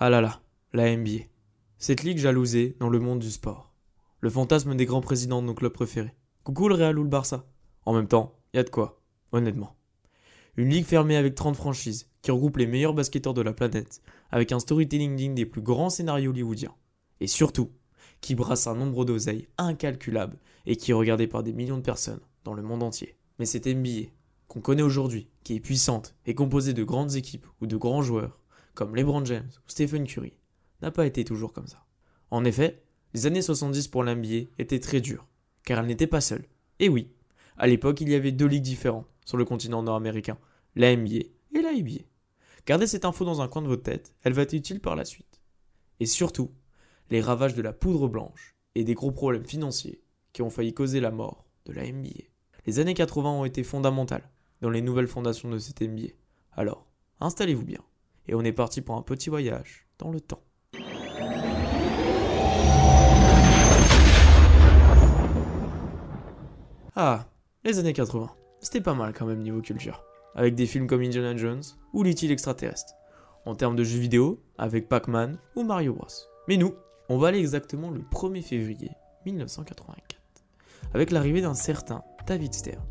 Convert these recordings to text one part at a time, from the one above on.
Ah là là, la NBA. Cette ligue jalousée dans le monde du sport. Le fantasme des grands présidents de nos clubs préférés. Coucou le Real ou le Barça? En même temps, y a de quoi, honnêtement. Une ligue fermée avec 30 franchises, qui regroupe les meilleurs basketteurs de la planète, avec un storytelling digne des plus grands scénarios hollywoodiens. Et surtout, qui brasse un nombre d'oseilles incalculable et qui est regardé par des millions de personnes dans le monde entier. Mais cette NBA, qu'on connaît aujourd'hui, qui est puissante et composée de grandes équipes ou de grands joueurs, comme LeBron James ou Stephen Curry, n'a pas été toujours comme ça. En effet, les années 70 pour l'NBA étaient très dures, car elle n'était pas seule. Et oui, à l'époque, il y avait deux ligues différentes sur le continent nord-américain, la NBA et la IBA. Gardez cette info dans un coin de votre tête, elle va être utile par la suite. Et surtout, les ravages de la poudre blanche et des gros problèmes financiers qui ont failli causer la mort de la NBA. Les années 80 ont été fondamentales dans les nouvelles fondations de cette NBA. Alors, installez-vous bien. Et on est parti pour un petit voyage dans le temps. Ah, les années 80. C'était pas mal quand même niveau culture. Avec des films comme Indiana Jones ou l'E.T. l'extraterrestre. En termes de jeux vidéo, avec Pac-Man ou Mario Bros. Mais nous, on va aller exactement le 1er février 1984. Avec l'arrivée d'un certain David Stern,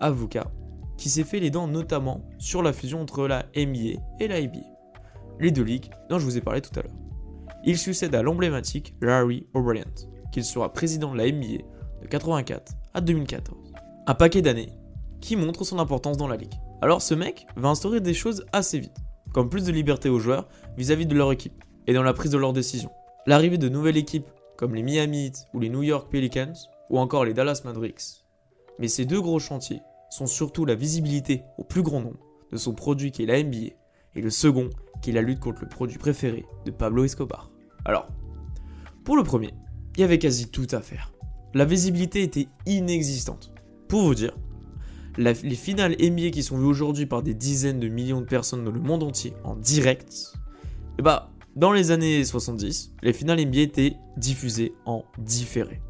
avocat, qui s'est fait les dents notamment sur la fusion entre la NBA et la IBA. Les deux ligues dont je vous ai parlé tout à l'heure. Il succède à l'emblématique Larry O'Brien, qu'il sera président de la NBA de 84 à 2014. Un paquet d'années qui montre son importance dans la ligue. Alors ce mec va instaurer des choses assez vite, comme plus de liberté aux joueurs vis-à-vis de leur équipe et dans la prise de leurs décisions. L'arrivée de nouvelles équipes comme les Miami Heat ou les New York Pelicans ou encore les Dallas Mavericks. Mais ces deux gros chantiers sont surtout la visibilité au plus grand nombre de son produit qui est la NBA et le second qui est la lutte contre le produit préféré de Pablo Escobar. Alors, pour le premier, il y avait quasi tout à faire. La visibilité était inexistante. Pour vous dire, les finales NBA qui sont vues aujourd'hui par des dizaines de millions de personnes dans le monde entier en direct, et eh bah, dans les années 70, les finales NBA étaient diffusées en différé.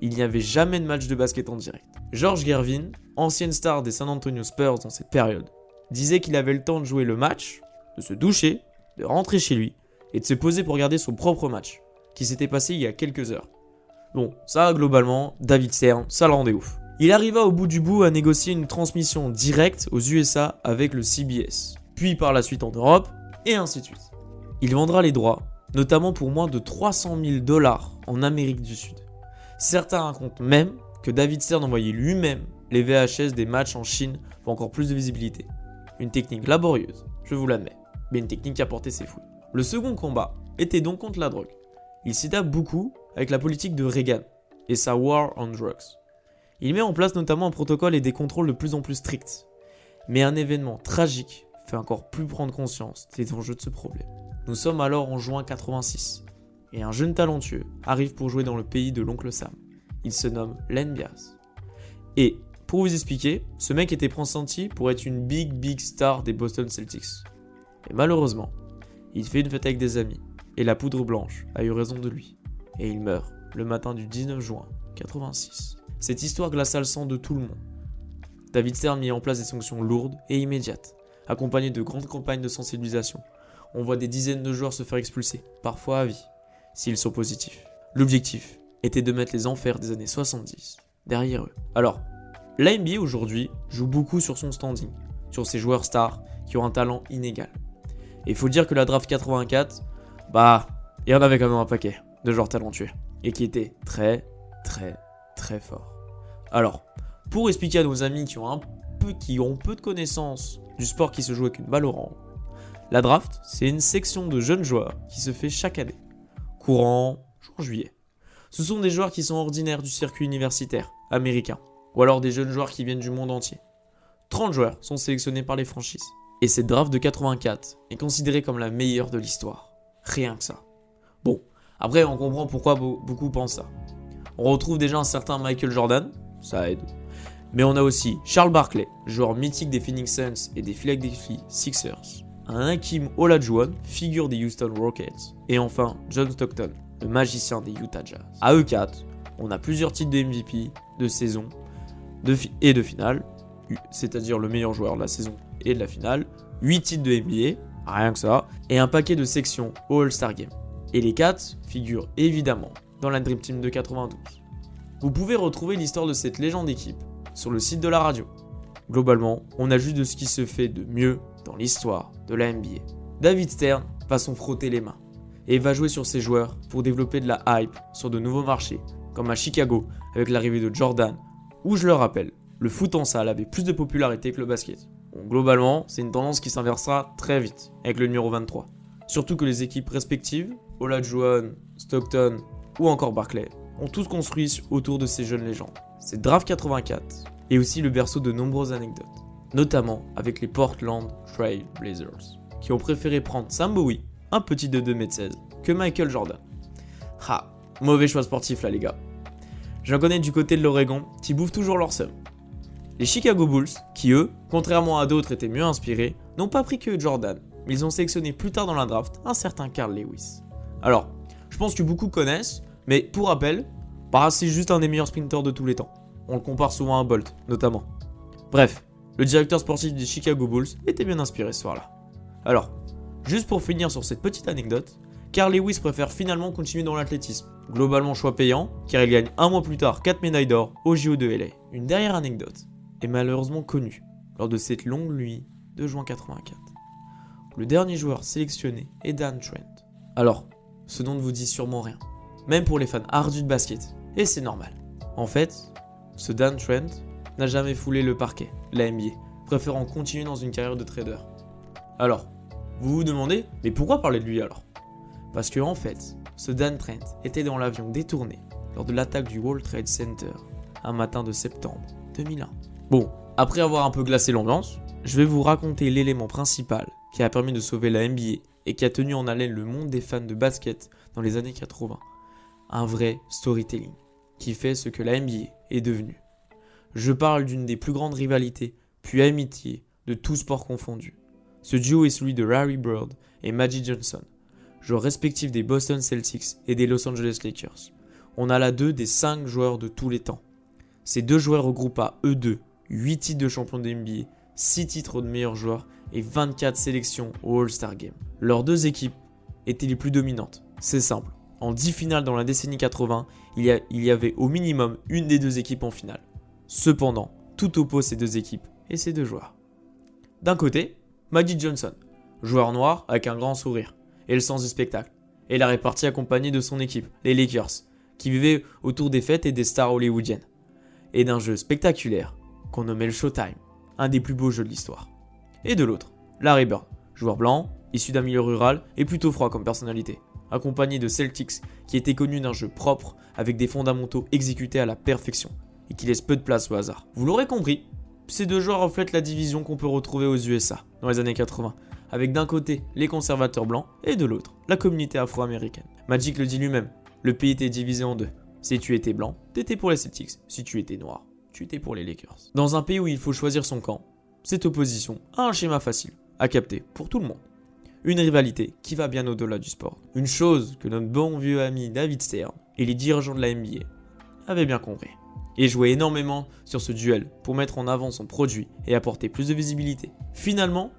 Il n'y avait jamais de match de basket en direct. George Gervin, ancienne star des San Antonio Spurs dans cette période, disait qu'il avait le temps de jouer le match, de se doucher, de rentrer chez lui et de se poser pour regarder son propre match, qui s'était passé il y a quelques heures. Bon, ça, globalement, David Stern, ça le rendait ouf. Il arriva au bout du bout à négocier une transmission directe aux USA avec le CBS, puis par la suite en Europe, et ainsi de suite. Il vendra les droits, notamment pour moins de 300 000 dollars en Amérique du Sud. Certains racontent même que David Stern envoyait lui-même les VHS des matchs en Chine pour encore plus de visibilité. Une technique laborieuse, je vous l'admets, mais une technique qui a porté ses fouilles. Le second combat était donc contre la drogue. Il cita beaucoup avec la politique de Reagan et sa War on Drugs. Il met en place notamment un protocole et des contrôles de plus en plus stricts. Mais un événement tragique fait encore plus prendre conscience des enjeux de ce problème. Nous sommes alors en juin 86, et un jeune talentueux arrive pour jouer dans le pays de l'oncle Sam. Il se nomme Len Bias. Et, pour vous expliquer, ce mec était pressenti pour être une big big star des Boston Celtics. Et malheureusement, il fait une fête avec des amis, et la poudre blanche a eu raison de lui et il meurt le matin du 19 juin 86. Cette histoire glaça le sang de tout le monde. David Stern mit en place des sanctions lourdes et immédiates, accompagnées de grandes campagnes de sensibilisation. On voit des dizaines de joueurs se faire expulser, parfois à vie, s'ils sont positifs. L'objectif était de mettre les enfers des années 70 derrière eux. Alors, la aujourd'hui joue beaucoup sur son standing, sur ses joueurs stars qui ont un talent inégal. Et il faut dire que la draft 84, bah, il y en avait quand même un paquet de joueurs talentueux et qui était très très très fort. Alors, pour expliquer à nos amis qui ont un peu de connaissances du sport qui se joue avec une balle au rang, la draft, c'est une section de jeunes joueurs qui se fait chaque année, courant juin-juillet. Ce sont des joueurs qui sont ordinaires du circuit universitaire américain, ou alors des jeunes joueurs qui viennent du monde entier. 30 joueurs sont sélectionnés par les franchises. Et cette draft de 84 est considérée comme la meilleure de l'histoire. Rien que ça. Bon, après, on comprend pourquoi beaucoup pensent ça. On retrouve déjà un certain Michael Jordan, ça aide. Mais on a aussi Charles Barkley, joueur mythique des Phoenix Suns et des Philadelphia Sixers. Un Hakim Olajuwon, figure des Houston Rockets. Et enfin, John Stockton, le magicien des Utah Jazz. À E4, on a plusieurs titres de MVP, de saison et de finale, c'est-à-dire le meilleur joueur de la saison et de la finale, 8 titres de NBA, rien que ça, et un paquet de sections All-Star Game. Et les 4 figurent évidemment dans la Dream Team de 92. Vous pouvez retrouver l'histoire de cette légende équipe sur le site de la radio. Globalement, on a juste de ce qui se fait de mieux dans l'histoire de la NBA. David Stern va s'en frotter les mains et va jouer sur ses joueurs pour développer de la hype sur de nouveaux marchés, comme à Chicago avec l'arrivée de Jordan, où je le rappelle, le foot en salle avait plus de popularité que le basket. Globalement, c'est une tendance qui s'inversera très vite avec le numéro 23. Surtout que les équipes respectives, Olajuwon, Stockton ou encore Barclay, ont tous construit autour de ces jeunes légendes. C'est Draft 84 et aussi le berceau de nombreuses anecdotes, notamment avec les Portland Trail Blazers, qui ont préféré prendre Sam Bowie, un petit de 2m16, que Michael Jordan. Ha, mauvais choix sportif là les gars. J'en connais du côté de l'Oregon qui bouffent toujours leur seum. Les Chicago Bulls, qui eux, contrairement à d'autres étaient mieux inspirés, n'ont pas pris que Jordan, mais ils ont sélectionné plus tard dans la draft un certain Carl Lewis. Alors, je pense que beaucoup connaissent, mais pour rappel, bah, c'est juste un des meilleurs sprinters de tous les temps. On le compare souvent à Bolt, notamment. Bref, le directeur sportif des Chicago Bulls était bien inspiré ce soir-là. Alors, juste pour finir sur cette petite anecdote, Carl Lewis préfère finalement continuer dans l'athlétisme. Globalement choix payant, car il gagne un mois plus tard 4 médailles d'or au JO de LA. Une dernière anecdote malheureusement connue lors de cette longue nuit de juin 84. Le dernier joueur sélectionné est Dan Trent. Alors, ce nom ne vous dit sûrement rien, même pour les fans ardus de basket, et c'est normal. En fait, ce Dan Trent n'a jamais foulé le parquet, la NBA, préférant continuer dans une carrière de trader. Alors, vous vous demandez, mais pourquoi parler de lui alors? Parce que en fait, ce Dan Trent était dans l'avion détourné lors de l'attaque du World Trade Center un matin de septembre 2001. Bon, après avoir un peu glacé l'ambiance, je vais vous raconter l'élément principal qui a permis de sauver la NBA et qui a tenu en haleine le monde des fans de basket dans les années 80. Un vrai storytelling qui fait ce que la NBA est devenue. Je parle d'une des plus grandes rivalités, puis amitiés, de tous sports confondus. Ce duo est celui de Larry Bird et Magic Johnson, joueurs respectifs des Boston Celtics et des Los Angeles Lakers. On a là deux des cinq joueurs de tous les temps. Ces deux joueurs regroupent à eux deux 8 titres de champion de NBA, 6 titres de meilleurs joueurs et 24 sélections au All-Star Game. Leurs deux équipes étaient les plus dominantes. C'est simple. En 10 finales dans la décennie 80, il y, avait au minimum une des deux équipes en finale. Cependant, tout oppose ces deux équipes et ces deux joueurs. D'un côté, Magic Johnson, joueur noir avec un grand sourire et le sens du spectacle, et la répartie accompagné de son équipe, les Lakers, qui vivaient autour des fêtes et des stars hollywoodiennes, et d'un jeu spectaculaire qu'on nommait le Showtime, un des plus beaux jeux de l'histoire. Et de l'autre, Larry Bird, joueur blanc, issu d'un milieu rural et plutôt froid comme personnalité, accompagné de Celtics qui était connu d'un jeu propre avec des fondamentaux exécutés à la perfection et qui laisse peu de place au hasard. Vous l'aurez compris, ces deux joueurs reflètent la division qu'on peut retrouver aux USA dans les années 80, avec d'un côté les conservateurs blancs et de l'autre la communauté afro-américaine. Magic le dit lui-même, le pays était divisé en deux. Si tu étais blanc, t'étais pour les Celtics. Si tu étais noir, tu étais pour les Lakers. Dans un pays où il faut choisir son camp, cette opposition a un schéma facile à capter pour tout le monde. Une rivalité qui va bien au-delà du sport. Une chose que notre bon vieux ami David Stern et les dirigeants de la NBA avaient bien compris. Et jouaient énormément sur ce duel pour mettre en avant son produit et apporter plus de visibilité. Finalement,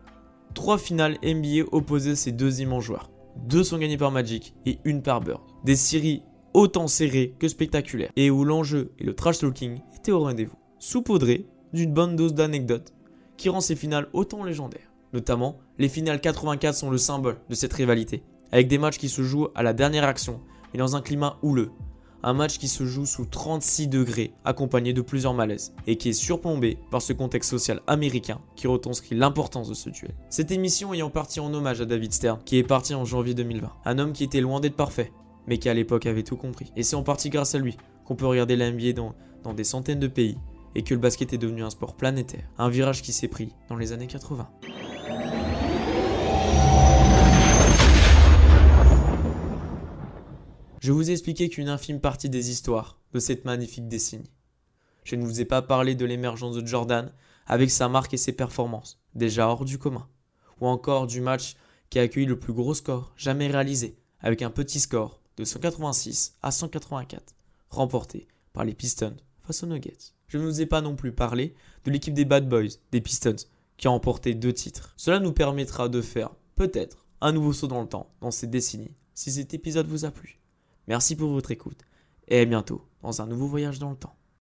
trois finales NBA opposaient ces deux immenses joueurs. Deux sont gagnés par Magic et une par Bird. Des séries autant serrées que spectaculaires et où l'enjeu et le trash talking étaient au rendez-vous, saupoudrés d'une bonne dose d'anecdotes qui rend ces finales autant légendaires. Notamment, les finales 84 sont le symbole de cette rivalité, avec des matchs qui se jouent à la dernière action et dans un climat houleux. Un match qui se joue sous 36 degrés, accompagné de plusieurs malaises, et qui est surplombé par ce contexte social américain qui retranscrit l'importance de ce duel. Cette émission ayant parti en hommage à David Stern, qui est parti en janvier 2020. Un homme qui était loin d'être parfait, mais qui à l'époque avait tout compris. Et c'est en partie grâce à lui qu'on peut regarder la NBA dans, dans des centaines de pays, et que le basket est devenu un sport planétaire, un virage qui s'est pris dans les années 80. Je vous ai expliqué qu'une infime partie des histoires de cette magnifique décennie. Je ne vous ai pas parlé de l'émergence de Jordan avec sa marque et ses performances, déjà hors du commun, ou encore du match qui a accueilli le plus gros score jamais réalisé, avec un petit score de 186 à 184, remporté par les Pistons face aux Nuggets. Je ne vous ai pas non plus parlé de l'équipe des Bad Boys, des Pistons, qui a remporté deux titres. Cela nous permettra de faire peut-être un nouveau saut dans le temps dans cette décennie si cet épisode vous a plu. Merci pour votre écoute et à bientôt dans un nouveau voyage dans le temps.